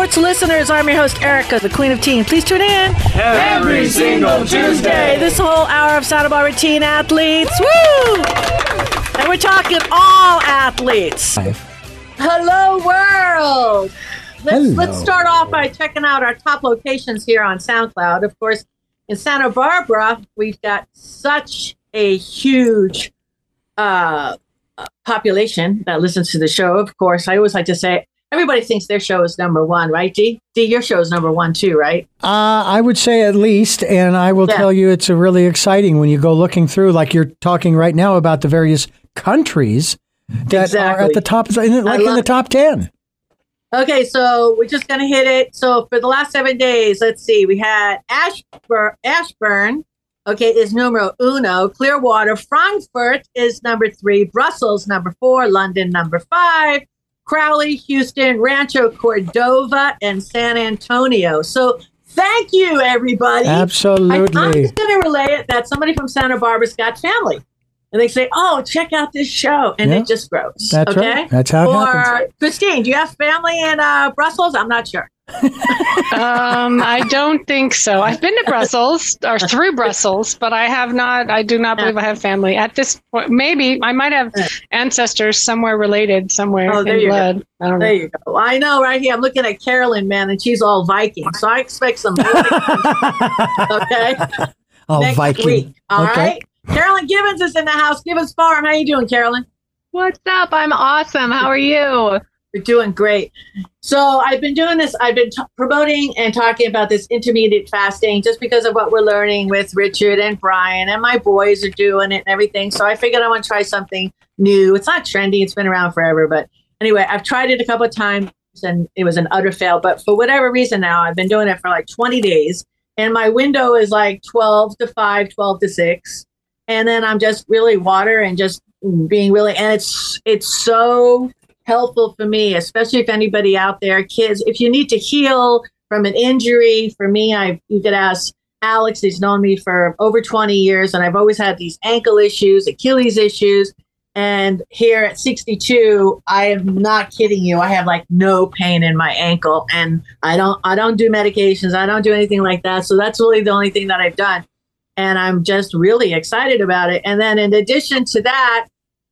sports listeners. I'm your host, Erica, the Queen of Teen. Please tune in every single Tuesday. This whole hour of Santa Barbara teen athletes. Woo! And we're talking all athletes. Hello, world. Let's, Hello. let's start off by checking out our top locations here on SoundCloud. Of course, in Santa Barbara, we've got such a huge uh, population that listens to the show. Of course, I always like to say everybody thinks their show is number one, right? D, D, your show is number one too, right? Uh, I would say at least, and I will Yeah. tell you, it's a really exciting when you go looking through, like you're talking right now about the various countries that are at the top, like in the top ten. Okay, so we're just gonna hit it. So for the last seven days, let's see, we had Ashburn, Ashburn, okay, is numero uno. Clearwater, Frankfurt is number three. Brussels number four. London number five. Crowley, Houston, Rancho Cordova, and San Antonio. So thank you, everybody. I, I'm just gonna relay it that somebody from Santa Barbara's got family. And they say, "Oh, check out this show," and Yeah. it just grows. That's okay? right. That's how it or happens. Christine, do you have family in uh, Brussels? I'm not sure. Um, I don't think so. I've been to Brussels or through Brussels, but I have not. I do not believe I have family at this point. Maybe I might have ancestors somewhere related, somewhere Oh, there in you go. blood. I don't There know. you go. I know, right here. I'm looking at Carolyn, man, and she's all Viking, so I expect some. okay, oh, next Viking. week. All Okay. right. Carolyn Givens is in the house. Givens Farm. How you doing, Carolyn? What's up? I'm awesome. How are you? You're doing great. So I've been doing this. I've been t- promoting and talking about this intermediate fasting just because of what we're learning with Richard and Brian and my boys are doing it and everything. So I figured I want to try something new. It's not trendy. It's been around forever, but anyway, I've tried it a couple of times and it was an utter fail. But for whatever reason now, I've been doing it for like 20 days and my window is like 12 to 5, 12 to 6. And then I'm just really water and just being really, and it's, it's so helpful for me, especially if anybody out there, kids, if you need to heal from an injury, for me, I you could ask Alex, he's known me for over 20 years, and I've always had these ankle issues, Achilles issues. And here at 62, I am not kidding you. I have like no pain in my ankle, and I don't I don't do medications. I don't do anything like that. So that's really the only thing that I've done. And I'm just really excited about it. And then in addition to that,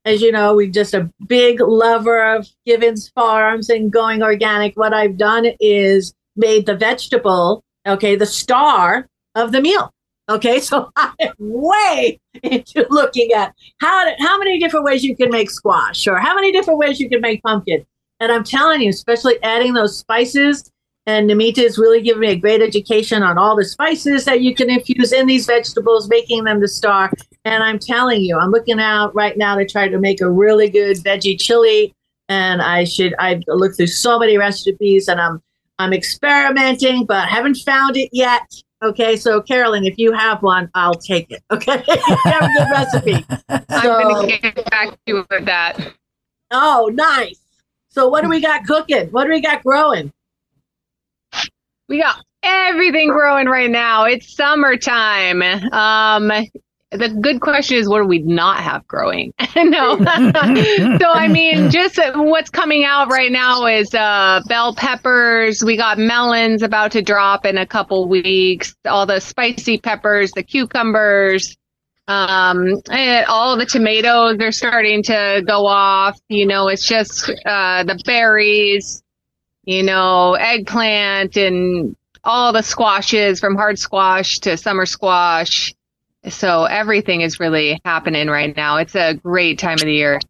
as you know, we're just a big lover of Givens Farms and going organic. What I've done is made the vegetable, okay, the star of the meal. Okay, so I'm way into looking at how how many different ways you can make squash or how many different ways you can make pumpkin. And I'm telling you, especially adding those spices. And Namita is really giving me a great education on all the spices that you can infuse in these vegetables, making them the star. And I'm telling you, I'm looking out right now to try to make a really good veggie chili. And I should I've looked through so many recipes and I'm I'm experimenting, but haven't found it yet. Okay, so Carolyn, if you have one, I'll take it. Okay, have a good recipe. I'm going to get back to you with that. oh, nice. So what do we got cooking? What do we got growing? We got everything growing right now. It's summertime. Um, the good question is, what do we not have growing? no. so, I mean, just what's coming out right now is uh, bell peppers. We got melons about to drop in a couple weeks. All the spicy peppers, the cucumbers. Um, and all the tomatoes are starting to go off. You know, it's just uh, the berries, you know, eggplant and all the squashes from hard squash to summer squash. So everything is really happening right now. It's a great time of the year.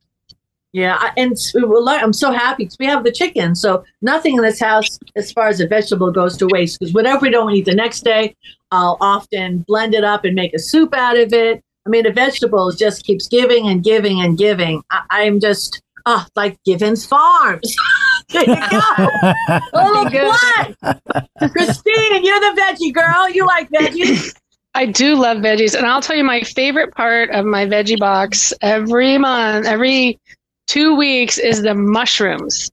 Yeah, and I'm so happy because we have the chicken. So nothing in this house, as far as a vegetable goes to waste. Because whatever we don't eat the next day, I'll often blend it up and make a soup out of it. I mean, the vegetables just keeps giving and giving and giving. I, I'm just ah like Givens Farms. there you go. Little Good. Christine, you're the veggie girl. You like veggies. I do love veggies, and I'll tell you my favorite part of my veggie box every month, every two weeks, is the mushrooms.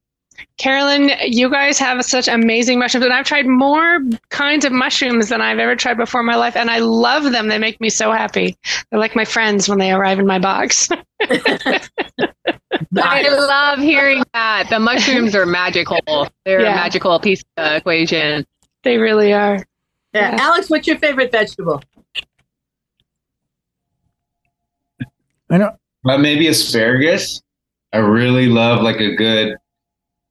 Carolyn, you guys have such amazing mushrooms, and I've tried more kinds of mushrooms than I've ever tried before in my life, and I love them. They make me so happy. They're like my friends when they arrive in my box. I love hearing that. The mushrooms are magical. They're Yeah. a magical piece of the equation. They really are. Yeah. Alex, what's your favorite vegetable? I know. But maybe asparagus. I really love like a good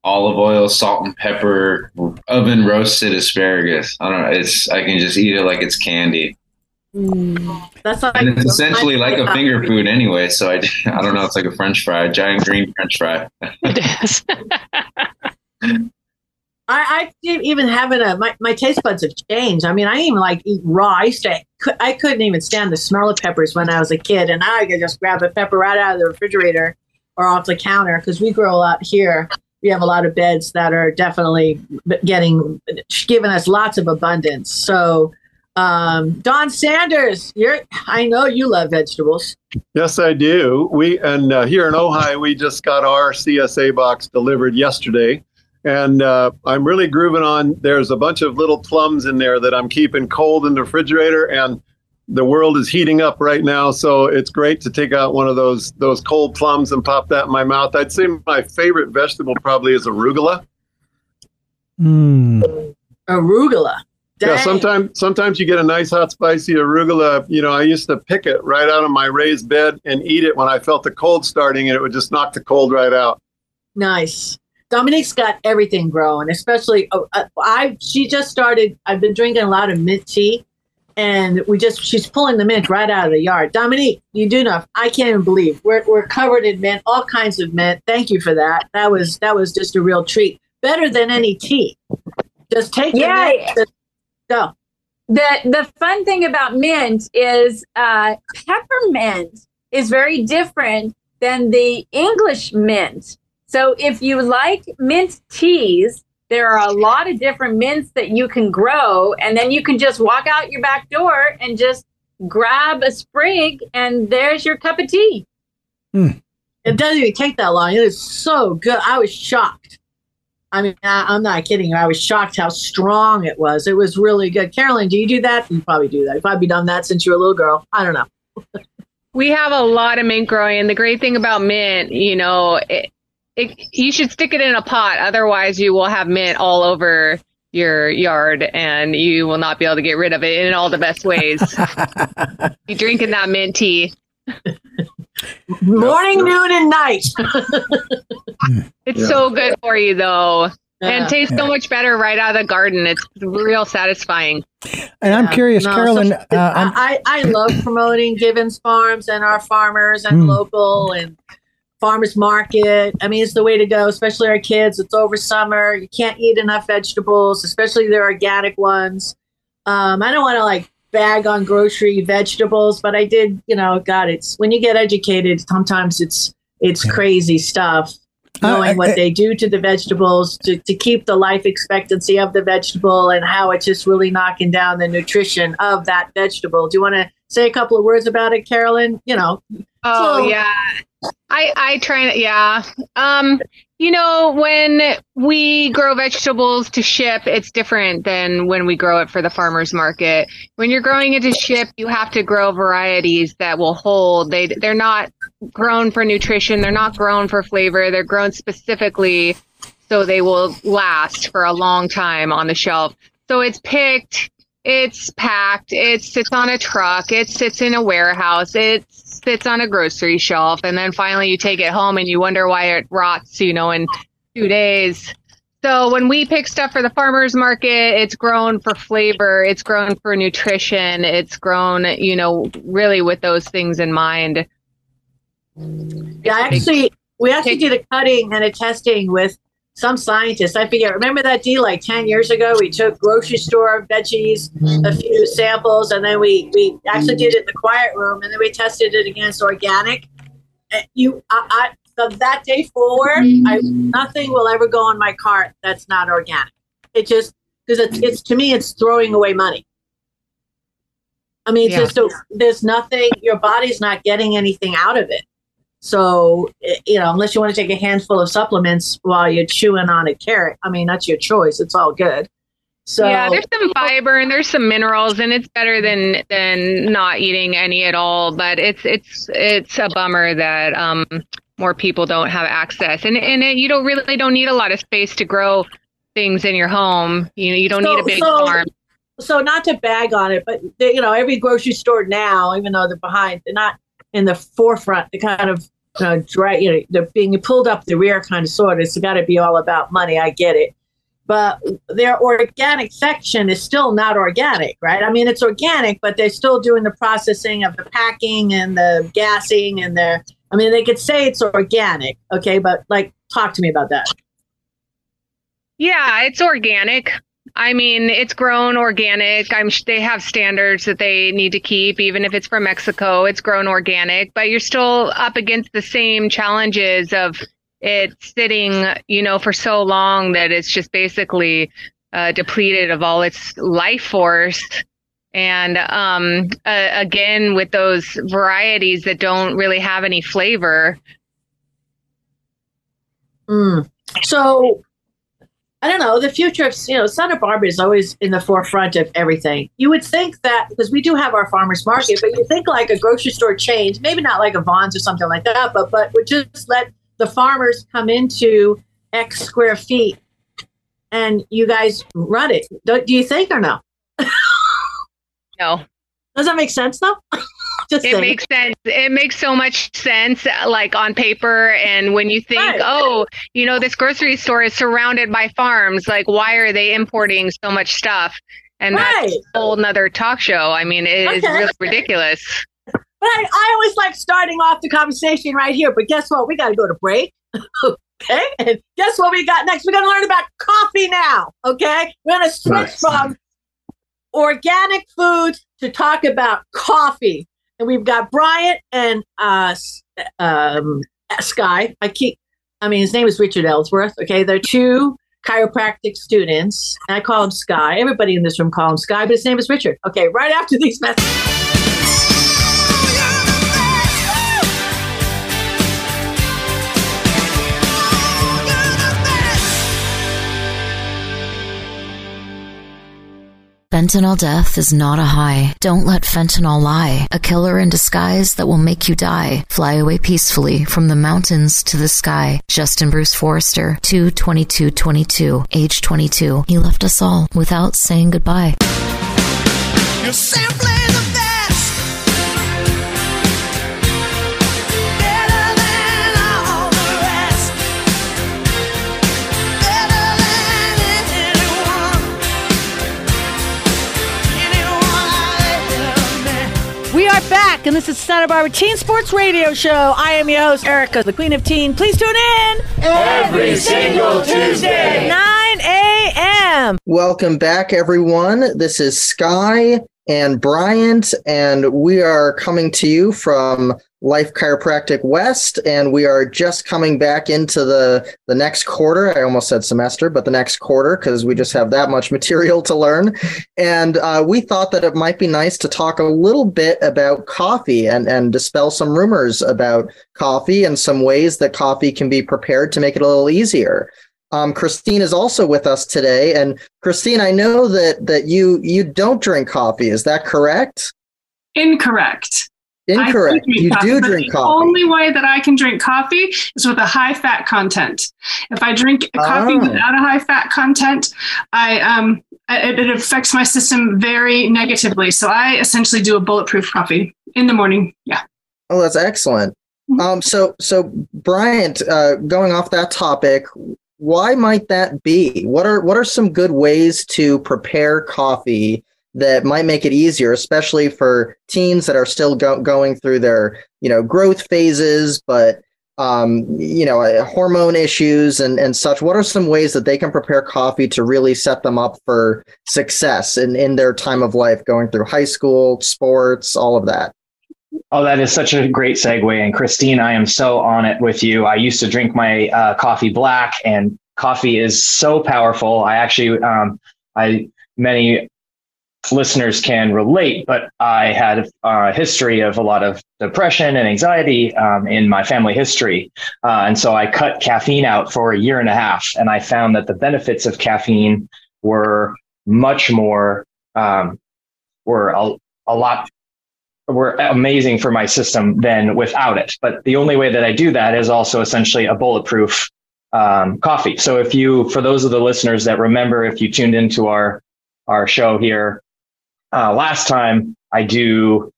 olive oil, salt and pepper, oven roasted asparagus. I don't know. It's I can just eat it like it's candy. Mm. That's like And it's essentially like a finger food anyway. So I, I don't know. It's like a French fry, giant green French fry. It is. I, I even have it. A, my, my taste buds have changed. I mean, I even like eat raw. I used to, I couldn't even stand the smell of peppers when I was a kid, and now I can just grab a pepper right out of the refrigerator or off the counter because we grow a lot here. We have a lot of beds that are definitely getting giving us lots of abundance. So, um, Don Sanders, you're I know you love vegetables. Yes, I do. We and uh, here in Ojai, we just got our CSA box delivered yesterday, and uh, I'm really grooving on. There's a bunch of little plums in there that I'm keeping cold in the refrigerator, and the world is heating up right now. So it's great to take out one of those those cold plums and pop that in my mouth. I'd say my favorite vegetable probably is arugula. Mm. Arugula. Yeah, sometimes sometimes you get a nice hot spicy arugula. You know, I used to pick it right out of my raised bed and eat it when I felt the cold starting, and it would just knock the cold right out. Nice. Dominique's got everything growing, especially oh, uh, I. She just started. I've been drinking a lot of mint tea, and we just she's pulling the mint right out of the yard. Dominique, you do know. I can't even believe we're we're covered in mint, all kinds of mint. Thank you for that. That was that was just a real treat. Better than any tea. Just take Yeah. mint, go. the the fun thing about mint is uh, peppermint is very different than the English mint. So if you like mint teas, there are a lot of different mints that you can grow, and then you can just walk out your back door and just grab a sprig, and there's your cup of tea. Hmm. It doesn't even take that long. It is so good. I was shocked. I mean, I, I'm not kidding you. I was shocked how strong it was. It was really good. Carolyn, do you do that? You probably do that. You've probably done that since you were a little girl. I don't know. We have a lot of mint growing. And the great thing about mint, you know, it, it, you should stick it in a pot. Otherwise, you will have mint all over your yard and you will not be able to get rid of it in all the best ways. you drinking that mint tea. Morning, noon, and night. It's Yeah. so good for you, though. Yeah. And tastes so much better right out of the garden. It's real satisfying. And I'm curious, No, Carolyn. so- uh, I'm, I, I love promoting Givens Farms and our farmers and Mm. local and farmers market. I mean, it's the way to go, especially our kids. It's over summer. You can't eat enough vegetables, especially the organic ones. Um, I don't want to like bag on grocery vegetables, but I did, you know, God, it's when you get educated, sometimes it's it's Yeah. crazy stuff. Uh, Knowing I- what I- they do to the vegetables to, to keep the life expectancy of the vegetable and how it's just really knocking down the nutrition of that vegetable. Do you want to say a couple of words about it, Carolyn? You know, Oh So- yeah. I I try yeah. Um you know when we grow vegetables to ship it's different than when we grow it for the farmers market. When you're growing it to ship you have to grow varieties that will hold. They they're not grown for nutrition, they're not grown for flavor, they're grown specifically so they will last for a long time on the shelf. So it's picked it's packed. It sits on a truck. It sits in a warehouse. It sits on a grocery shelf. And then finally you take it home and you wonder why it rots, you know, in two days. So when we pick stuff for the farmers market, it's grown for flavor. It's grown for nutrition. It's grown, you know, really with those things in mind. yeah, actually, we actually did a cutting and a testing with some scientists. I forget. Remember that deal like ten years ago? We took grocery store veggies, a mm-hmm. few samples, and then we we actually mm-hmm. did it in the quiet room, and then we tested it against organic. And you, I, I from that day forward, I mm-hmm. nothing will ever go on my cart that's not organic. It just because it's it's to me it's throwing away money. I mean, Yeah. just a, there's nothing. Your body's not getting anything out of it. So you know, unless you want to take a handful of supplements while you're chewing on a carrot, I mean, that's your choice. It's all good. So yeah, there's some fiber and there's some minerals, and it's better than than not eating any at all. But it's it's it's a bummer that um more people don't have access, and and it, you don't really don't need a lot of space to grow things in your home. You know, you don't So- need a big so- farm. so not to bag on it, but they, you know, every grocery store now, even though they're behind, they're not in the forefront. They kind of drag, you know, they're being pulled up the rear, kind of sort. It's got to be all about money. I get it, but their organic section is still not organic, right? I mean, it's organic, but they're still doing the processing of the packing and the gassing and the. I mean, they could say it's organic, okay, but like, talk to me about that. Yeah, it's organic. I mean, it's grown organic. I'm they have standards that they need to keep, even if it's from Mexico. It's grown organic, but you're still up against the same challenges of it sitting, you know, for so long that it's just basically uh, depleted of all its life force. And um, uh, again, with those varieties that don't really have any flavor, Mm. So I don't know. The future of you know Santa Barbara is always in the forefront of everything. You would think that because we do have our farmers market, but you think like a grocery store chain, maybe not like a Vons or something like that, but but would just let the farmers come into X square feet, and you guys run it. Do, do you think or no? no. Does that make sense though? just it saying. makes sense. It makes so much sense, like on paper. And when you think, Right. oh, you know, this grocery store is surrounded by farms, like, why are they importing so much stuff? And Right. that's a whole nother talk show. I mean, it is Okay. really ridiculous. But I, I always like starting off the conversation right here. But guess what? We got to go to break. okay. And guess what we got next? We're going to learn about coffee now. Okay. We're going to switch Nice. from organic foods to talk about coffee. And we've got Bryant and uh, um, Sky. I keep, I mean, his name is Richard Ellsworth. Okay. They're two chiropractic students. I call him Sky. Everybody in this room call him Sky, but his name is Richard. Okay. Right after these messages. Fentanyl death is not a high. Don't let fentanyl lie. A killer in disguise that will make you die. Fly away peacefully from the mountains to the sky. Justin Bruce Forrester, 22222, age 22. He left us all without saying goodbye. You're and this is Santa Barbara Teen Sports Radio Show. I am your host, Erica, the Queen of Teen. Please tune in Every single Tuesday. 9 a.m. Welcome back, everyone. This is Sky and Bryant, and we are coming to you from Life Chiropractic West, and we are just coming back into the the next quarter. I almost said semester, but the next quarter because we just have that much material to learn. And uh, we thought that it might be nice to talk a little bit about coffee and and dispel some rumors about coffee and some ways that coffee can be prepared to make it a little easier. Um, Christine is also with us today, and Christine, I know that that you you don't drink coffee. Is that correct? Incorrect. Incorrect. You coffee, do drink the coffee. The only way that I can drink coffee is with a high fat content. If I drink a coffee Oh. without a high fat content, I um it, it affects my system very negatively. So I essentially do a bulletproof coffee in the morning. Yeah. Oh, that's excellent. Mm-hmm. Um, so so Bryant, uh, going off that topic, why might that be? What are what are some good ways to prepare coffee that might make it easier, especially for teens that are still go- going through their you know growth phases, but um, you know uh, hormone issues and and such. What are some ways that they can prepare coffee to really set them up for success in in their time of life, going through high school, sports, all of that? Oh, that is such a great segue. And Christine, I am so on it with you. I used to drink my uh, coffee black, and coffee is so powerful. I actually, um, I many listeners can relate, but I had a history of a lot of depression and anxiety um, in my family history, uh, and so I cut caffeine out for a year and a half, and I found that the benefits of caffeine were much more um, were a, a lot were amazing for my system than without it. But the only way that I do that is also essentially a bulletproof um, coffee. So if you, for those of the listeners that remember, if you tuned into our our show here uh, last time, I do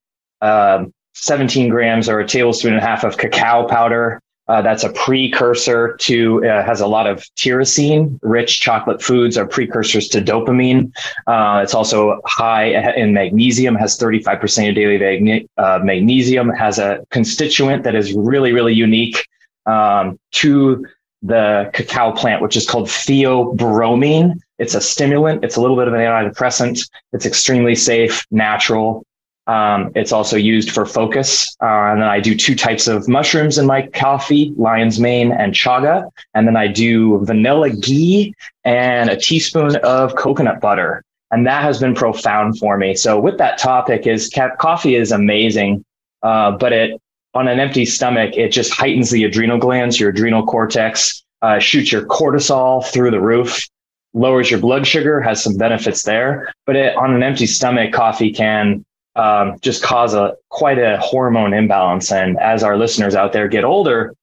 um 17 grams or a tablespoon and a half of cacao powder. Uh, that's a precursor to uh, has a lot of tyrosine. Rich chocolate foods are precursors to dopamine. Uh, it's also high in magnesium. Has 35% of daily magne- uh, magnesium. Has a constituent that is really really unique um, to the cacao plant, which is called theobromine. It's a stimulant. It's a little bit of an antidepressant. It's extremely safe, natural. Um, it's also used for focus. Uh, and then I do two types of mushrooms in my coffee, lion's mane and chaga. And then I do vanilla ghee and a teaspoon of coconut butter. And that has been profound for me. So with that topic is ca- coffee is amazing, uh, but it on an empty stomach, it just heightens the adrenal glands, your adrenal cortex, uh, shoots your cortisol through the roof, lowers your blood sugar, has some benefits there. But it, on an empty stomach, coffee can um, just cause a quite a hormone imbalance. And as our listeners out there get older,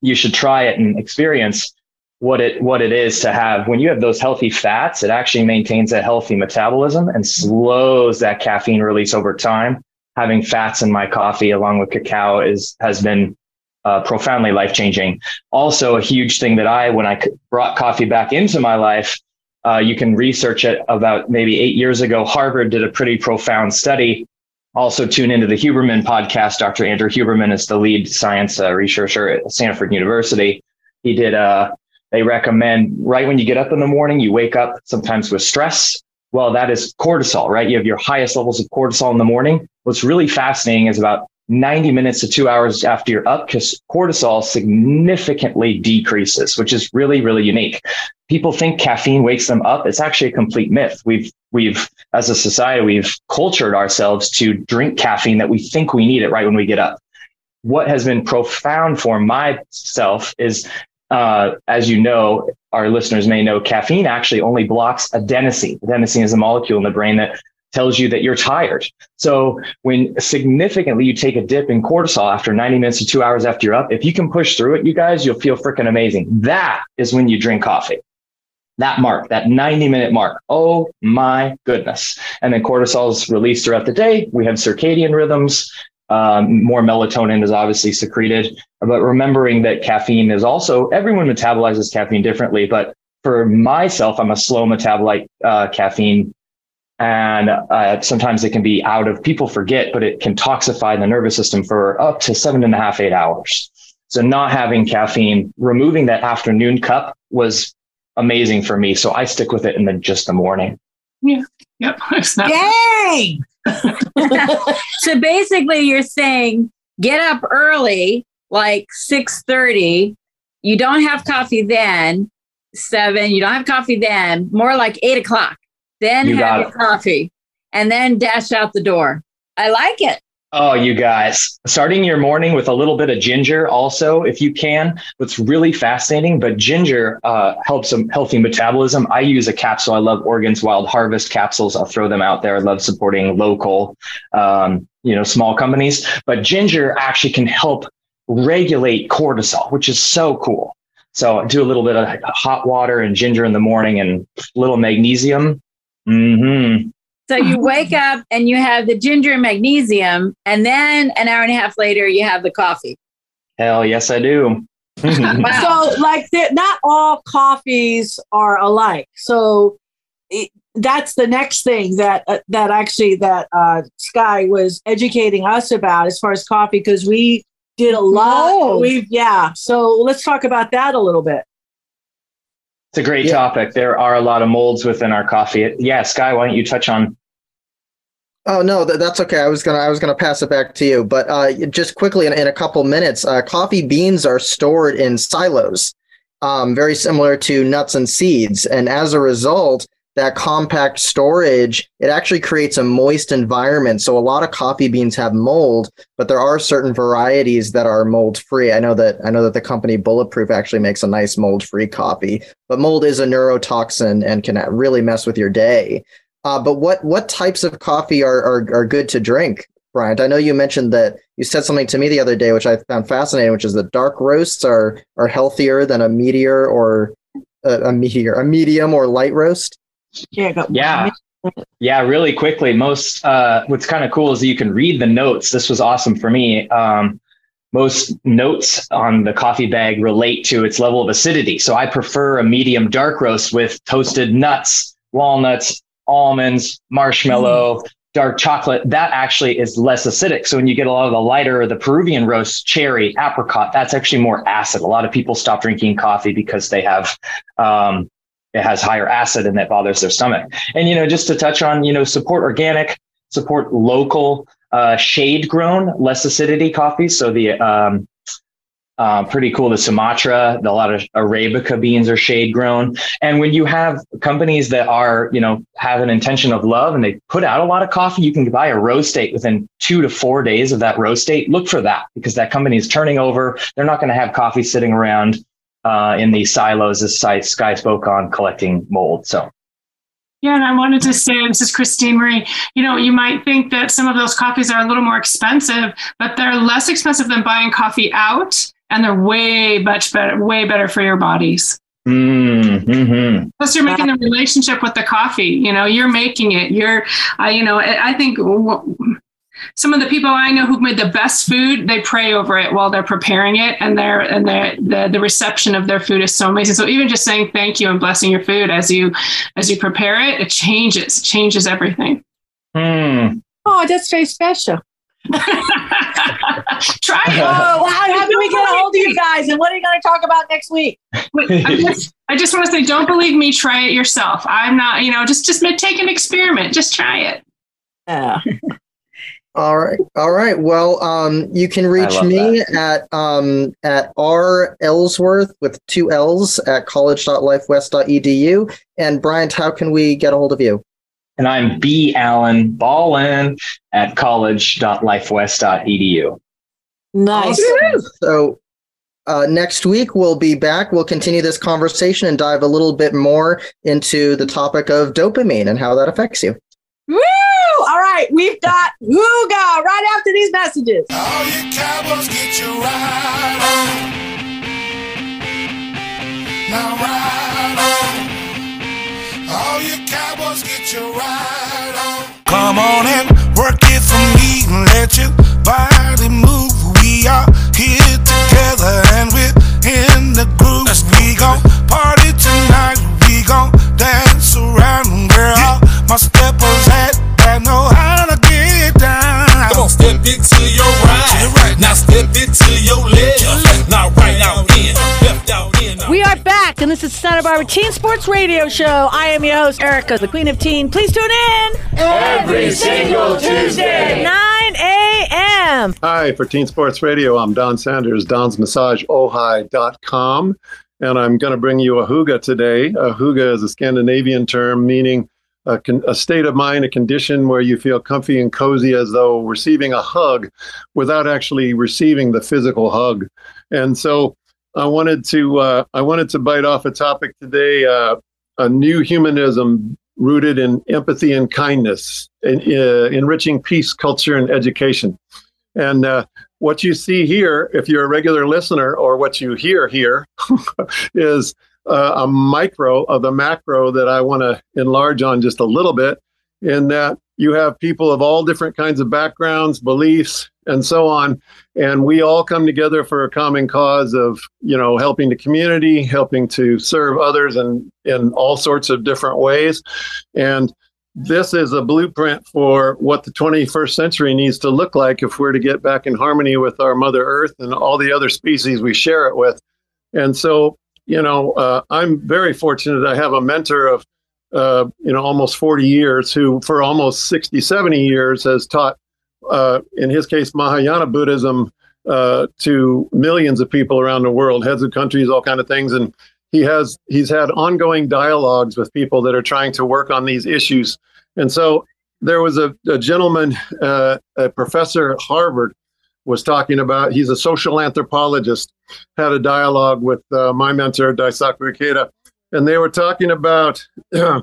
you should try it and experience what it what it is to have when you have those healthy fats. It actually maintains a healthy metabolism and slows that caffeine release over time. Having fats in my coffee along with cacao is has been uh, profoundly life changing. Also, a huge thing that I when I brought coffee back into my life uh, you can research it about maybe eight years ago. Harvard did a pretty profound study. Also, tune into the Huberman podcast. Dr. Andrew Huberman is the lead science uh, researcher at Stanford University. He did, uh, they recommend right when you get up in the morning, you wake up sometimes with stress. Well, that is cortisol, right? You have your highest levels of cortisol in the morning. What's really fascinating is about 90 minutes to two hours after you're up, because cortisol significantly decreases, which is really, really unique. People think caffeine wakes them up. It's actually a complete myth. We've, we've, as a society, we've cultured ourselves to drink caffeine that we think we need it right when we get up. What has been profound for myself is, uh, as you know, our listeners may know, caffeine actually only blocks adenosine. Adenosine is a molecule in the brain that tells you that you're tired. So when significantly you take a dip in cortisol after 90 minutes to two hours after you're up, if you can push through it, you guys, you'll feel freaking amazing. That is when you drink coffee. That mark, that 90 minute mark. Oh my goodness. And then cortisol is released throughout the day. We have circadian rhythms. Um, more melatonin is obviously secreted. But remembering that caffeine is also, everyone metabolizes caffeine differently. But for myself, I'm a slow metabolite uh, caffeine and uh, sometimes it can be out of people forget but it can toxify the nervous system for up to seven and a half eight hours so not having caffeine removing that afternoon cup was amazing for me so i stick with it in the just the morning Yeah. Yep. It's not- Dang! so basically, you're saying get up early, like six thirty. You don't have coffee then, seven. You don't have coffee then. More like eight o'clock. Then You have your it. coffee, and then dash out the door. I like it. Oh, you guys, starting your morning with a little bit of ginger, also, if you can. What's really fascinating, but ginger uh, helps a healthy metabolism. I use a capsule. I love Oregon's Wild Harvest capsules. I'll throw them out there. I love supporting local, um, you know, small companies. But ginger actually can help regulate cortisol, which is so cool. So do a little bit of hot water and ginger in the morning and a little magnesium. Hmm So you wake up and you have the ginger and magnesium, and then an hour and a half later, you have the coffee. Hell yes, I do. So, like, they're- not all coffees are alike. So, it, that's the next thing that uh, that actually that uh, Sky was educating us about as far as coffee because we did a lot. Mold. We've yeah. So let's talk about that a little bit. It's a great topic. There are a lot of molds within our coffee. Yeah, Sky, why don't you touch on? Oh no, th- that's okay. I was gonna I was gonna pass it back to you, but uh, just quickly in, in a couple minutes, uh, coffee beans are stored in silos, um, very similar to nuts and seeds, and as a result, that compact storage it actually creates a moist environment. So a lot of coffee beans have mold, but there are certain varieties that are mold free. I know that I know that the company Bulletproof actually makes a nice mold free coffee, but mold is a neurotoxin and can really mess with your day. Uh, but what what types of coffee are, are are good to drink? Bryant. I know you mentioned that you said something to me the other day, which I found fascinating, which is that dark roasts are are healthier than a meteor or a, a meteor, a medium or light roast. Yeah, Yeah. Yeah, really quickly. Most uh, what's kind of cool is that you can read the notes. This was awesome for me. Um, most notes on the coffee bag relate to its level of acidity. So I prefer a medium dark roast with toasted nuts, walnuts, almonds, marshmallow, dark chocolate. That actually is less acidic. So when you get a lot of the lighter, the Peruvian roast, cherry, apricot, that's actually more acid. A lot of people stop drinking coffee because they have um, it has higher acid and that bothers their stomach. And you know, just to touch on, you know, support organic, support local, uh, shade grown, less acidity coffees. So the um, uh, pretty cool. The Sumatra, the, a lot of Arabica beans are shade grown. And when you have companies that are, you know, have an intention of love and they put out a lot of coffee, you can buy a roast date within two to four days of that roast date. Look for that because that company is turning over. They're not going to have coffee sitting around uh, in these silos as Sky Sky spoke on collecting mold. So Yeah, and I wanted to say, this is Christine Marie. You know, you might think that some of those coffees are a little more expensive, but they're less expensive than buying coffee out, and they're way much better, way better for your bodies. mm-hmm. Plus, you're making the relationship with the coffee. You know, you're making it. You're, uh, you know, I think w- some of the people I know who've made the best food, they pray over it while they're preparing it, and their and their the the reception of their food is so amazing. So even just saying thank you and blessing your food as you as you prepare it, it changes, it changes everything. Hmm. Oh, that's very special. Try it. Oh, how, how can we get a hold of you guys? And what are you going to talk about next week? Wait, I just, I just want to say, don't believe me. Try it yourself. I'm not, you know, just just take an experiment. Just try it. Yeah. All right. All right. Well, um, you can reach love me at um, at r Ellsworth with two L's at college.lifewest.edu. And Bryant, how can we get a hold of you? And I'm B Allen Ballin at college.lifewest.edu. Nice. So uh, next week we'll be back. We'll continue this conversation and dive a little bit more into the topic of dopamine and how that affects you. Woo! Right, we've got Wooga right after these messages. All you cowboys get your ride on. Now ride on. All you cowboys get your ride on. Come on and work it for me and let your body move. We are here together and we're in the groove. We gon' Now step it to your left. Now right out in, left out in. We are back, and this is Santa Barbara Teen Sports Radio Show. I am your host, Erica, the Queen of Teen. Please tune in Every single Tuesday. 9 a.m. Hi, for Teen Sports Radio, I'm Don Sanders, Don's Massage donsmassageojai.com. And I'm going to bring you a hygge today. A hygge is a Scandinavian term meaning a, con- a state of mind, a condition where you feel comfy and cozy as though receiving a hug without actually receiving the physical hug. And so I wanted to uh, I wanted to bite off a topic today, uh, a new humanism rooted in empathy and kindness, in, uh, enriching peace, culture, and education. And uh, what you see here, if you're a regular listener, or what you hear here, is uh, a micro of the macro that I want to enlarge on just a little bit. In that you have people of all different kinds of backgrounds, beliefs, and so on, and we all come together for a common cause of you know helping the community, helping to serve others, and in all sorts of different ways. And this is a blueprint for what the 21st century needs to look like if we're to get back in harmony with our Mother Earth and all the other species we share it with. And so, you know, uh, I'm very fortunate. I have a mentor of, uh, you know, almost 40 years who, for almost 60, 70 years, has taught, uh, in his case, Mahayana Buddhism uh, to millions of people around the world, heads of countries, all kind of things. And he has he's had ongoing dialogues with people that are trying to work on these issues. And so there was a, a gentleman, uh, a professor at Harvard, was talking about. He's a social anthropologist. Had a dialogue with uh, my mentor Daisaku Ikeda, and they were talking about uh,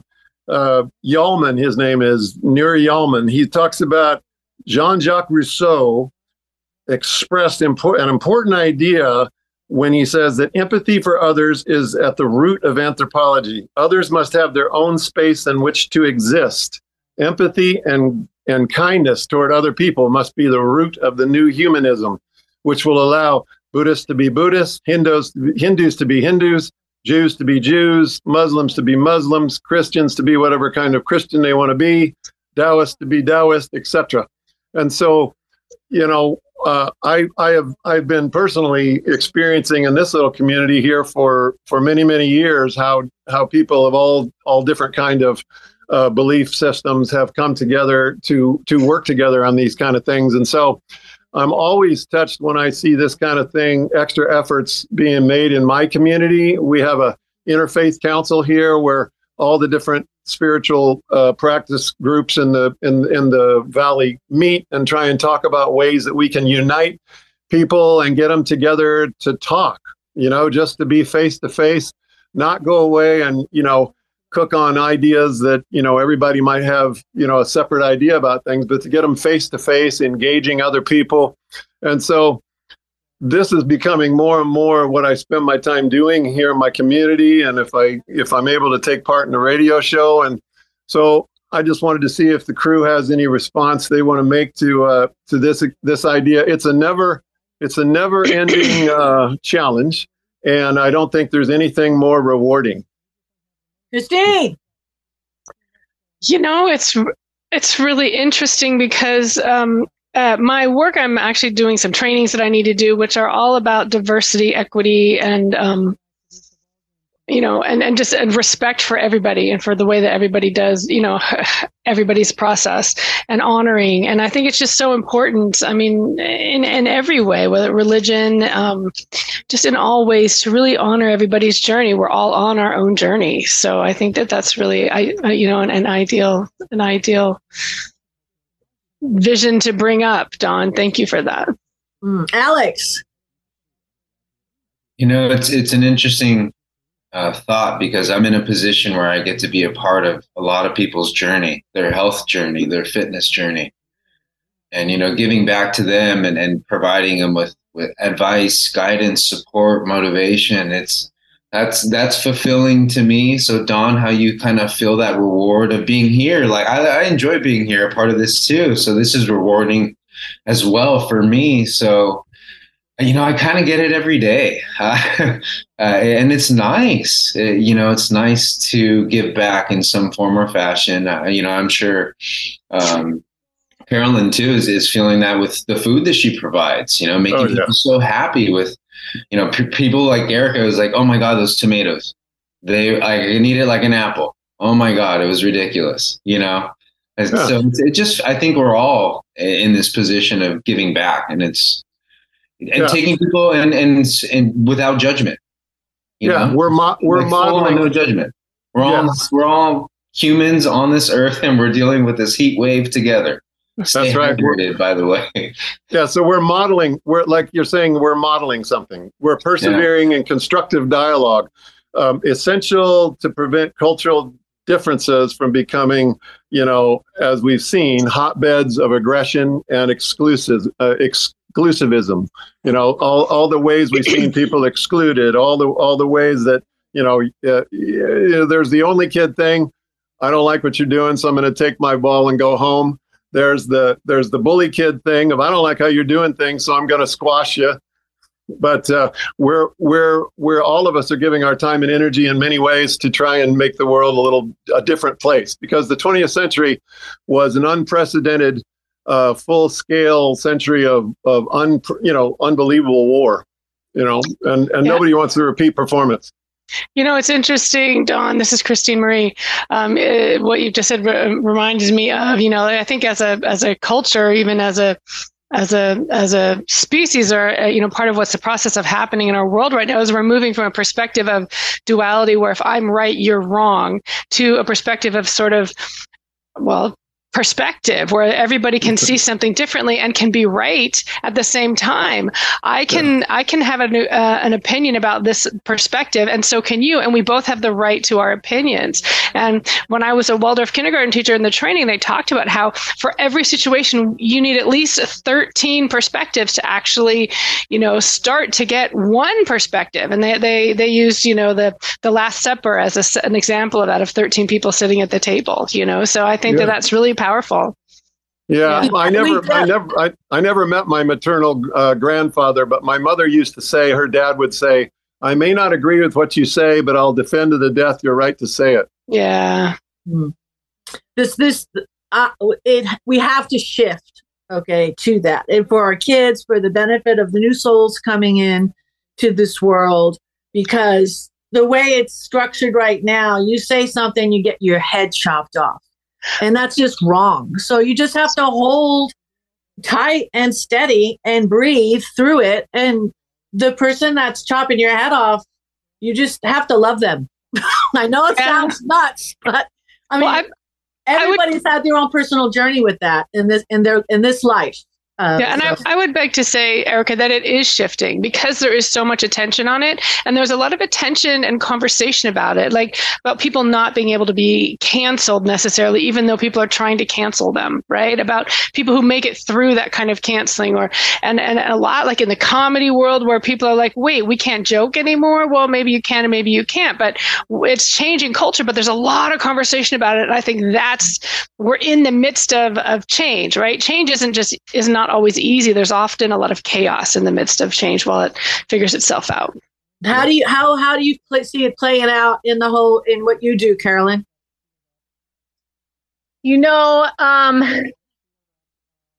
Yalman. His name is Nuri Yalman. He talks about Jean-Jacques Rousseau expressed an important idea when he says that empathy for others is at the root of anthropology. Others must have their own space in which to exist. Empathy and, and kindness toward other people must be the root of the new humanism, which will allow Buddhists to be Buddhists, Hindus, Hindus to be Hindus, Jews to be Jews, Muslims to be Muslims, Christians to be whatever kind of Christian they want to be, Taoists to be Taoist, etc. And so, you know, uh, I I have I've been personally experiencing in this little community here for for many many years how how people of all all different kind of uh, belief systems have come together to to work together on these kind of things, and so I'm always touched when I see this kind of thing, extra efforts being made in my community. We have a interfaith council here where all the different spiritual uh, practice groups in the in in the valley meet and try and talk about ways that we can unite people and get them together to talk you know just to be face to face not go away and you know cook on ideas that you know everybody might have you know a separate idea about things but to get them face to face engaging other people and so this is becoming more and more what I spend my time doing here in my community, and if I if I'm able to take part in a radio show, and so I just wanted to see if the crew has any response they want to make to uh, to this this idea. It's a never it's a never ending uh, challenge, and I don't think there's anything more rewarding. Christine, you know it's it's really interesting because um, uh, my work, I'm actually doing some trainings that I need to do, which are all about diversity, equity, and um, you know, and and just and respect for everybody and for the way that everybody does, you know, everybody's process and honoring. And I think it's just so important. I mean, in in every way, whether religion, um, just in all ways, to really honor everybody's journey. We're all on our own journey, so I think that that's really, I you know, an, an ideal, an ideal vision to bring up, Don. Thank you for that. Mm. Alex. You know, it's it's an interesting uh, thought because I'm in a position where I get to be a part of a lot of people's journey, their health journey, their fitness journey, and you know, giving back to them and, and providing them with with advice, guidance, support, motivation. It's that's that's fulfilling to me. So Don, how you kind of feel that reward of being here? Like I, I enjoy being here, a part of this too. So this is rewarding as well for me. So you know, I kind of get it every day, uh, and it's nice. It, you know, it's nice to give back in some form or fashion. Uh, you know, I'm sure. Um, Carolyn too is, is feeling that with the food that she provides, you know, making oh, yeah. people so happy with you know, p- people like Erica was like, "Oh my god, those tomatoes! They I need it like an apple. Oh my god, it was ridiculous." You know, yeah. so it just I think we're all in this position of giving back, and it's and yeah. taking people and and and without judgment. yeah, know? we're mo- we're like modeling no judgment. We're all we're all humans on this earth, and we're dealing with this heat wave together. That's right. by the way. yeah. So we're modeling. We're like you're saying. We're modeling something. We're persevering yeah. in constructive dialogue, um, essential to prevent cultural differences from becoming, you know, as we've seen, hotbeds of aggression and exclusive uh, exclusivism. You know, all all the ways we've seen people excluded. All the all the ways that you know, uh, there's the only kid thing. I don't like what you're doing, so I'm going to take my ball and go home there's the there's the bully kid thing of I don't like how you're doing things, so I'm going to squash you. But uh, we're we're we're all of us are giving our time and energy in many ways to try and make the world a little a different place because the 20th century was an unprecedented, uh, full scale century of of un you know unbelievable war, you know, and and yeah. nobody wants to repeat performance. You know, it's interesting, Don. This is Christine Marie. Um, it, what you've just said re- reminds me of, you know, I think as a as a culture, even as a as a as a species or uh, you know part of what's the process of happening in our world right now is we're moving from a perspective of duality where if i'm right you're wrong to a perspective of sort of well perspective where everybody can see something differently and can be right at the same time. I can i can have an, uh, an opinion about this perspective and so can you and we both have the right to our opinions. And when i was a waldorf kindergarten teacher in the training they talked about how for every situation you need at least 13 perspectives to actually you know start to get one perspective. And they they they used you know the the last supper as a, an example of that of 13 people sitting at the table you know? So i think Yeah. that that's really powerful. Yeah, Yeah. I never, I never, I, I never met my maternal uh, grandfather, but my mother used to say, her dad would say, "I may not agree with what you say, but I'll defend to the death your right to say it." yeah. This this uh, it we have to shift okay to that. And for our kids for the benefit of the new souls coming in to this world because the way it's structured right now you say something you get your head chopped off and that's just wrong. So you just have to hold tight and steady and breathe through it. And the person that's chopping your head off you just have to love them. I know it sounds nuts but i mean everybody's had their own personal journey with that in this in their in this life Uh, yeah, and so- I, I would beg to say, Erica, that it is shifting because there is so much attention on it. And there's a lot of attention and conversation about it, like about people not being able to be canceled necessarily, even though people are trying to cancel them, right? About people who make it through that kind of canceling or, and, and a lot like in the comedy world where people are like, wait, we can't joke anymore. Well, maybe you can and maybe you can't, but it's changing culture, but there's a lot of conversation about it. And I think that's, we're in the midst of, of change, right? Change isn't just, is not always easy. There's often a lot of chaos in the midst of change while it figures itself out. how do you how how do you play, see it playing out in the whole in what you do carolyn You know, um,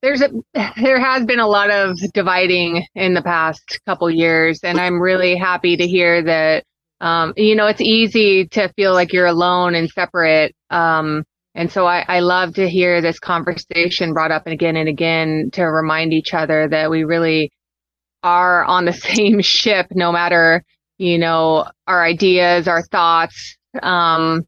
there's a there has been a lot of dividing in the past couple years, and I'm really happy to hear that. Um, you know, it's easy to feel like you're alone and separate. Um, and so I, I love to hear this conversation brought up again and again to remind each other that we really are on the same ship, no matter you know our ideas, our thoughts. Um,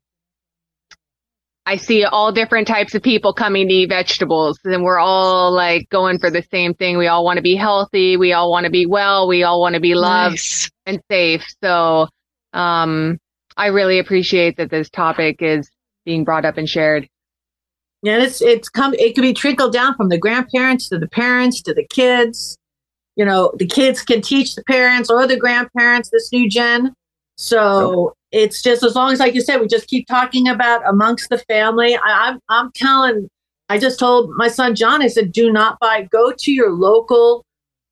I see all different types of people coming to eat vegetables, and we're all like going for the same thing. We all want to be healthy. We all want to be well. We all want to be loved Nice. and safe. So, um, I really appreciate that this topic is being brought up and shared. yeah it's it's come it could be trickled down from the grandparents to the parents to the kids. You know the kids can teach the parents or the grandparents this new gen. So it's just as long as like you said we just keep talking about amongst the family I, i'm i'm telling i just told my son john i said do not buy go to your local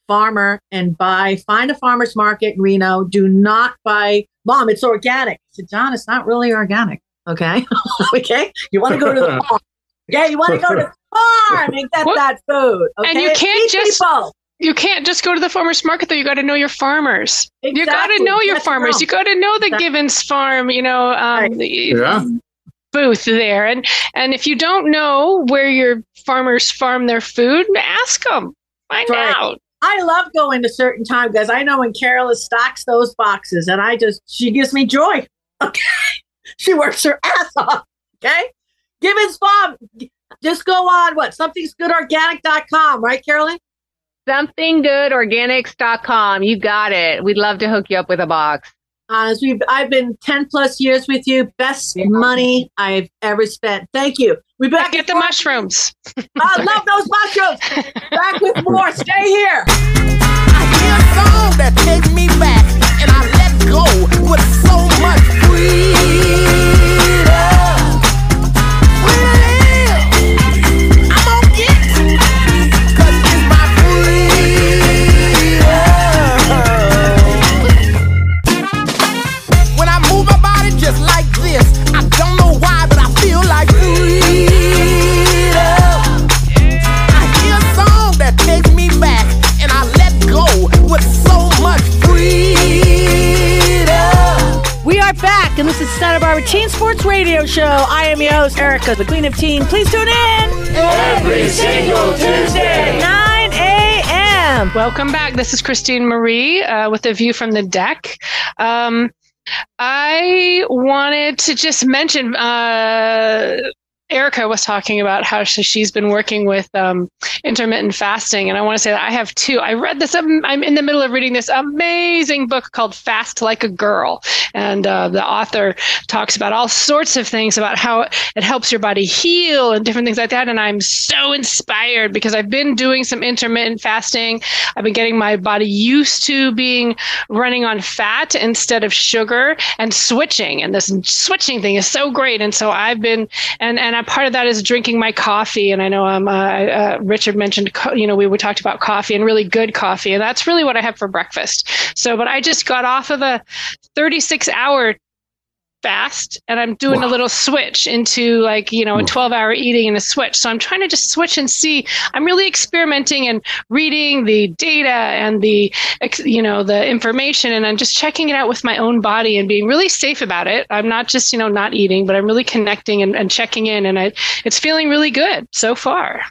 farmer and buy find a farmer's market in reno. Do not buy mom it's organic. I said john it's not really organic okay okay you want to go to the farm yeah you want to go to the farm and get What? that food okay And you can't Feed just people. you can't just go to the farmers market though. You got to know your farmers. You got to know your That's farmers. wrong. You got to know the Exactly. Givens Farm. You know, um, the- Yeah. booth there. And and if you don't know where your farmers farm their food, ask them. Find Right. out. I love going to certain time because I know when Carolyn stocks those boxes and I just she gives me joy. Okay. She works her ass off. Okay. Givens Farm. Just go on what somethingsgoodorganic.com, right, Carolyn? Somethinggoodorganics.com. You got it. We'd love to hook you up with a box. Uh, we've, I've been 10 plus years with you. Best money I've ever spent. Thank you. We back Get the mushrooms. I love those mushrooms. Back with more. Stay here. I hear a song that take me back, and I let go with so much freedom see back, and this is Santa Barbara Teen Sports Radio Show. I am your host, Erica, the Queen of Teen. Please tune in Every single Tuesday. 9 a.m. Welcome back. This is Christine Marie uh, with a view from the deck. Um, I wanted to just mention uh, Erica was talking about how she, she's been working with um, intermittent fasting, and I want to say that I have two. I read this. I'm, I'm in the middle of reading this amazing book called "Fast Like a Girl," and uh, the author talks about all sorts of things about how it helps your body heal and different things like that. And I'm so inspired because I've been doing some intermittent fasting. I've been getting my body used to being running on fat instead of sugar and switching. And this switching thing is so great. And so I've been and and part of that is drinking my coffee. And I know um, uh, uh, Richard mentioned, co- you know, we, we talked about coffee and really good coffee, and that's really what I have for breakfast. So, but I just got off of a 36 hour fast and I'm doing wow. a little switch into like, you know, a hmm. 12 hour eating and a switch. So I'm trying to just switch and see. I'm really experimenting and reading the data and the, you know, the information and I'm just checking it out with my own body and being really safe about it. I'm not just, you know, not eating, but I'm really connecting and, and checking in and I, it's feeling really good so far.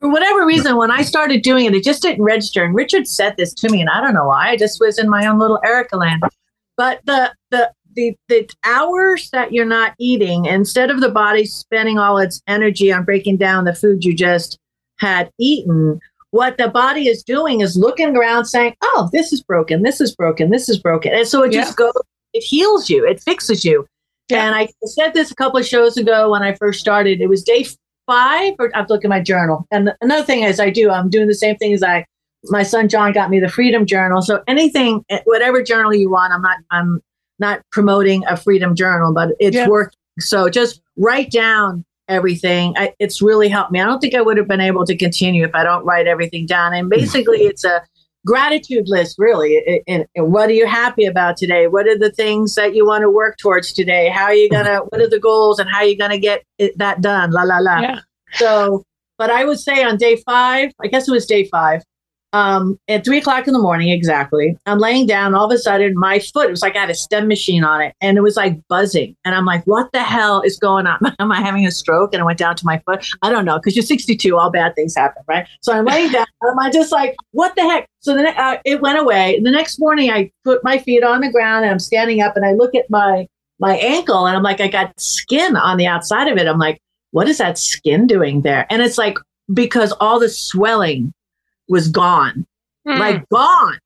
For whatever reason, when I started doing it, it just didn't register. And Richard said this to me, and I don't know why. I just was in my own little Erica land. But the the the the hours that you're not eating, instead of the body spending all its energy on breaking down the food you just had eaten, what the body is doing is looking around saying, "Oh, this is broken. This is broken. This is broken," and so it yeah. just goes. It heals you. It fixes you. Yeah. And I said this a couple of shows ago when I first started. It was day five, or I've looked at my journal. And another thing is, I do. I'm doing the same thing as I. My son John got me the Freedom Journal. So anything, eh, whatever journal you want, I'm not. I'm not promoting a freedom journal, but it's yeah. working. So just write down everything. I, it's really helped me. I don't think I would have been able to continue if I don't write everything down. And hmm. basically, it's a gratitude list, really. And, what are you happy about today? What are the things that you want to work towards today? How are you hmm. gonna? What are the goals and how are you gonna get it, that done? La la la. Yeah. So, but I would say on day five, I guess it was day five um, at three o'clock in the morning, exactly. I'm laying down. All of a sudden, my foot, it was like I had a stem machine on it and it was like buzzing. And I'm like, what the hell is going on? Am I having a stroke? And I went down to my foot. I don't know, because you're 62, all bad things happen, right? So I'm laying down. I'm just like, what the heck? So then uh, it went away. The next morning, I put my feet on the ground and I'm standing up and I look at my my ankle and I'm like, I got skin on the outside of it. I'm like, what is that skin doing there? And it's like, because all the swelling was gone, hmm. like gone.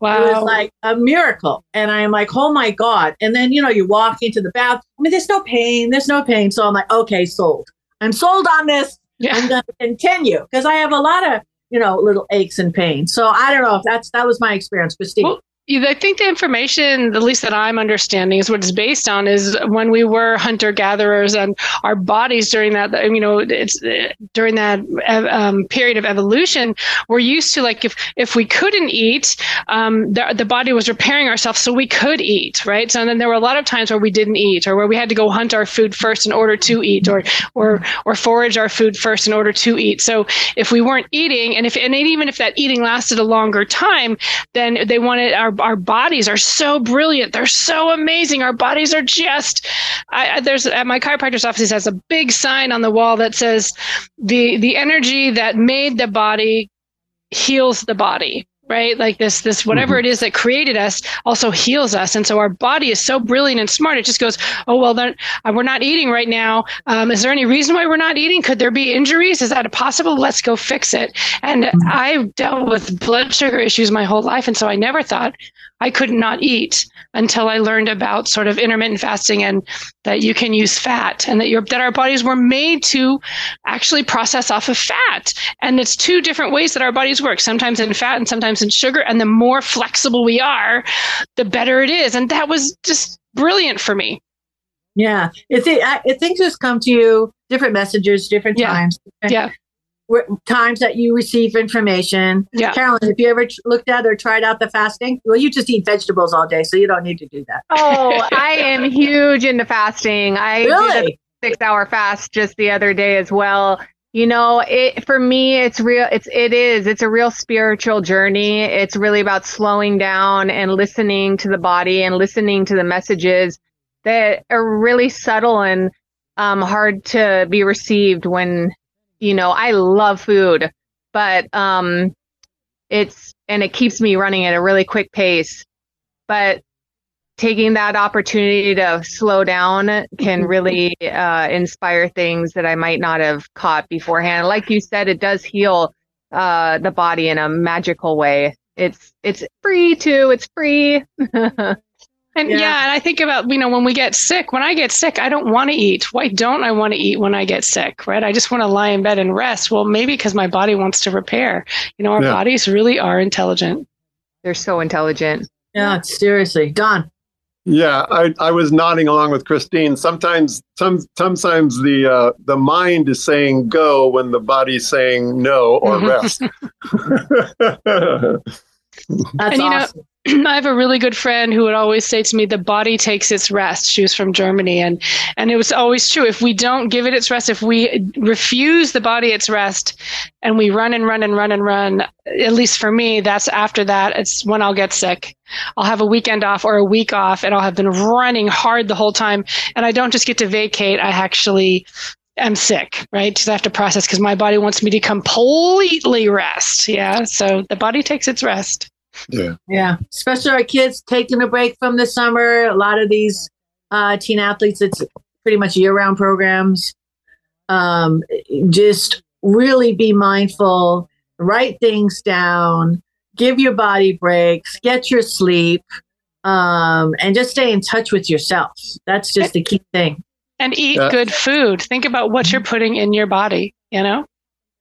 Wow. It was like a miracle. And I'm like, oh my God. And then, you know, you walk into the bath. I mean, there's no pain. There's no pain. So I'm like, okay, sold. I'm sold on this. Yeah. I'm going to continue because I have a lot of, you know, little aches and pains. So I don't know if that's, that was my experience, Christine. Well, I think the information, at least that I'm understanding, is what it's based on. Is when we were hunter gatherers and our bodies during that, you know, it's during that um, period of evolution, we're used to like if if we couldn't eat, um, the the body was repairing ourselves so we could eat, right? So then there were a lot of times where we didn't eat, or where we had to go hunt our food first in order to eat, or or or forage our food first in order to eat. So if we weren't eating, and if and even if that eating lasted a longer time, then they wanted our our bodies are so brilliant. They're so amazing. Our bodies are just. I, there's at my chiropractor's office has a big sign on the wall that says the the energy that made the body heals the body right? Like this this whatever mm-hmm. it is that created us also heals us. And so our body is so brilliant and smart. It just goes oh well then uh, we're not eating right now. Um, is there any reason why we're not eating? Could there be injuries? Is that possible? Let's go fix it. And mm-hmm. i've dealt with blood sugar issues my whole life. And so i never thought I could not eat until I learned about sort of intermittent fasting and that you can use fat and that your that our bodies were made to actually process off of fat. And it's two different ways that our bodies work, sometimes in fat and sometimes in sugar. And the more flexible we are, the better it is. And that was just brilliant for me. Yeah, it, it things just come to you different messages, different yeah. times. Yeah times that you receive information. Yeah. Carolyn, if you ever looked at or tried out the fasting? Well, you just eat vegetables all day, so you don't need to do that. Oh, I am huge into fasting. I really? did a six hour fast just the other day as well. You know, it for me, it's real. It's it is. It's a real spiritual journey. It's really about slowing down and listening to the body and listening to the messages that are really subtle and um, hard to be received when you know, I love food, but um, it's and it keeps me running at a really quick pace. But taking that opportunity to slow down can really uh, inspire things that I might not have caught beforehand. Like you said, it does heal uh, the body in a magical way. It's it's free too. It's free. And yeah. and I think about, you know, when we get sick, when I get sick, I don't want to eat. Why don't I want to eat when I get sick, right? I just want to lie in bed and rest. Well, maybe because my body wants to repair. You know, our Yeah. bodies really are intelligent. They're so intelligent. Yeah, seriously. Don. Yeah, I, I was nodding along with Christine. Sometimes, some sometimes the uh, the mind is saying go when the body's saying no or rest. That's and you awesome. know, I have a really good friend who would always say to me, "The body takes its rest." She was from Germany, and and it was always true. If we don't give it its rest, if we refuse the body its rest, and we run and run and run and run, at least for me, that's after that. It's when I'll get sick. I'll have a weekend off or a week off, and I'll have been running hard the whole time, and I don't just get to vacate. I actually am sick, right? Because I have to process because my body wants me to completely rest. Yeah, so the body takes its rest. Yeah. Yeah, especially our kids taking a break from the summer. A lot of these uh, teen athletes, it's pretty much year-round programs. Um, just really be mindful, write things down, give your body breaks, get your sleep, um, and just stay in touch with yourself. That's just the key thing. And eat Yeah. good food. Think about what you're putting in your body, you know?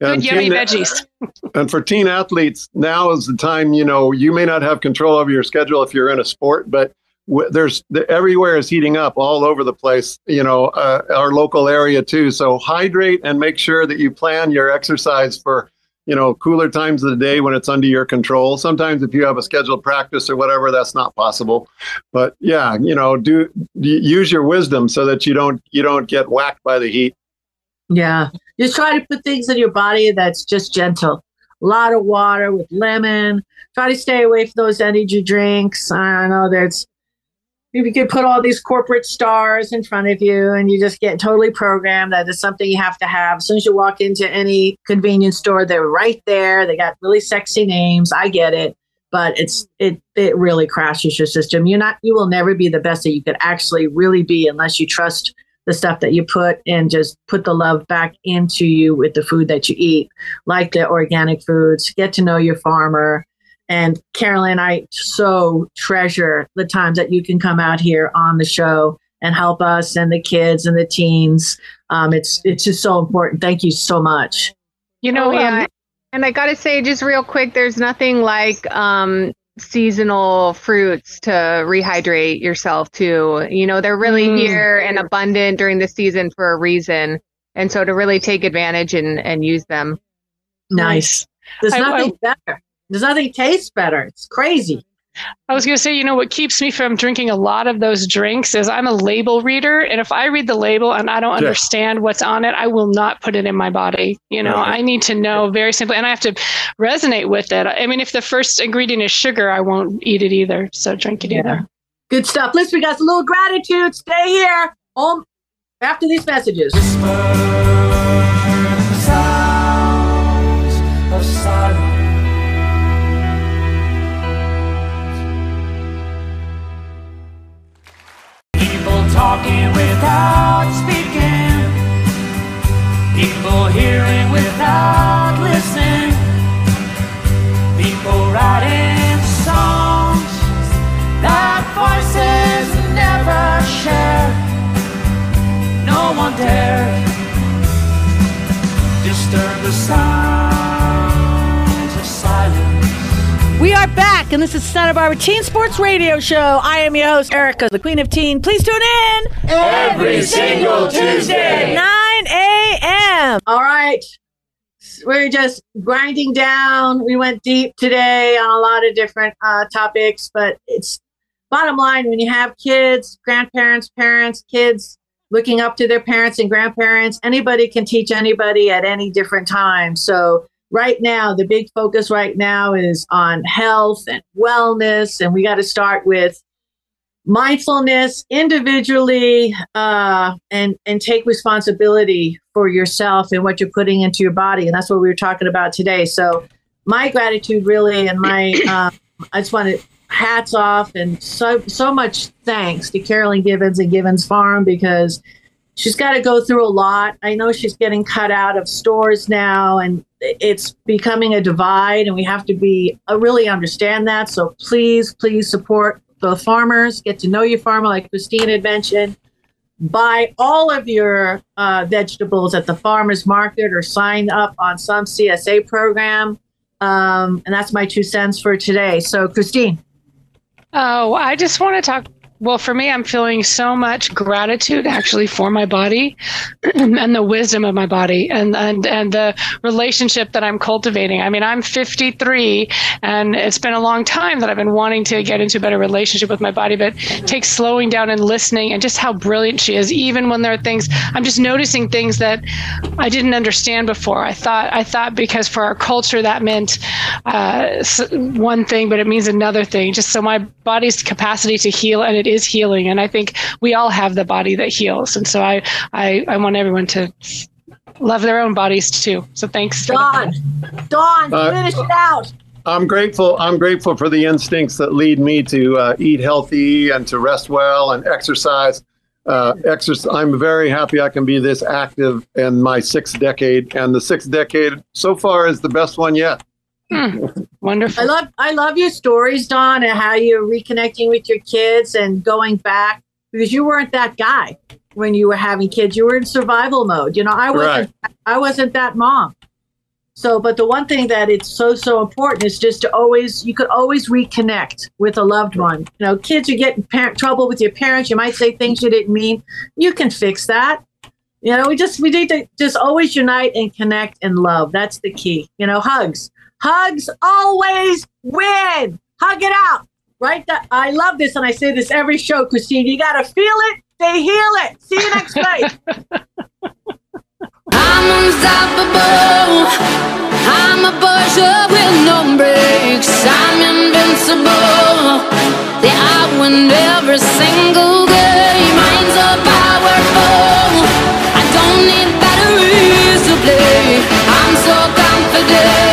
Good And yummy teen- veggies. And for teen athletes, now is the time. You know, you may not have control over your schedule if you're in a sport, but w- there's the, everywhere is heating up all over the place. You know, uh, our local area too. So hydrate and make sure that you plan your exercise for you know cooler times of the day when it's under your control. Sometimes if you have a scheduled practice or whatever, that's not possible. But yeah, you know, do use your wisdom so that you don't you don't get whacked by the heat. Yeah. Just try to put things in your body that's just gentle. A lot of water with lemon. Try to stay away from those energy drinks. I know there's if you could put all these corporate stars in front of you and you just get totally programmed that it's something you have to have. As soon as you walk into any convenience store, they're right there. They got really sexy names. I get it. But it's it it really crashes your system. You're not you will never be the best that you could actually really be unless you trust the stuff that you put and just put the love back into you with the food that you eat, like the organic foods. Get to know your farmer. And Carolyn, I so treasure the times that you can come out here on the show and help us and the kids and the teens. Um, it's it's just so important. Thank you so much. You know, Oh, yeah. um, and I gotta say, just real quick, there's nothing like um, seasonal fruits to rehydrate yourself too. You know, they're really Mm. here and abundant during the season for a reason, and so to really take advantage and and use them. Nice. There's I- nothing better. There's nothing tastes better. It's crazy. I was going to say, you know, what keeps me from drinking a lot of those drinks is I'm a label reader. And if I read the label and I don't Yeah. understand what's on it, I will not put it in my body. You know, Right. I need to know very simply, and I have to resonate with it. I mean, if the first ingredient is sugar, I won't eat it either. So drink it either. Good stuff. Listen, we got a little gratitude. Stay here. Home after these messages. Talking without speaking. People hearing without listening. People writing songs that voices never share. No one dared disturb the sounds are back, and this is Santa Barbara Teen Sports Radio Show. I am your host, Erica, the Queen of Teen. Please tune in Every single Tuesday. 9 a.m. All right. We're just grinding down. We went deep today on a lot of different uh, topics, but it's bottom line when you have kids, grandparents, parents, kids looking up to their parents and grandparents, anybody can teach anybody at any different time. So, right now, the big focus right now is on health and wellness, and we got to start with mindfulness individually uh, and and take responsibility for yourself and what you're putting into your body and that's what we were talking about today. So my gratitude really and my uh, i just want to hats off and so so much thanks to Carolyn Givens and Givens Farm because she's got to go through a lot. I know she's getting cut out of stores now and it's becoming a divide and we have to be uh, really understand that. So please, please support the farmers, get to know your farmer like Christine had mentioned. Buy all of your uh, vegetables at the farmers market or sign up on some CSA program. Um, and that's my two cents for today. So, Christine. Oh, I just want to talk well, for me, I'm feeling so much gratitude actually for my body and the wisdom of my body and, and, and the relationship that I'm cultivating. I mean, I'm 53 and it's been a long time that I've been wanting to get into a better relationship with my body, but takes slowing down and listening and just how brilliant she is. Even when there are things, I'm just noticing things that I didn't understand before. I thought, I thought because for our culture that meant uh, one thing, but it means another thing. Just so my body's capacity to heal and it is healing. And I think we all have the body that heals. And so I, I, I want everyone to love their own bodies too. So thanks. Don, Don, Uh, finish it out. I'm grateful. I'm grateful for the instincts that lead me to uh, eat healthy and to rest well and exercise. Uh, exercise. I'm very happy I can be this active in my sixth decade, and the sixth decade so far is the best one yet. Hmm. Wonderful. I love I love your stories, Don, and how you're reconnecting with your kids and going back because you weren't that guy when you were having kids. You were in survival mode. You know, I wasn't I wasn't that mom. So, but the one thing that it's so so important is just to always you could always reconnect with a loved one. You know, kids are getting parent trouble with your parents. You might say things you didn't mean. You can fix that. You know, we just we need to just always unite and connect and love. That's the key. You know, hugs. Hugs always win. Hug it out. Right? That, I love this, and I say this every show, Christine. You got to feel it, they heal it. See you next week. I'm unstoppable. I'm a with no. I'm invincible. Yeah, I win every single game. Minds are powerful. I don't need batteries to play. I'm so confident.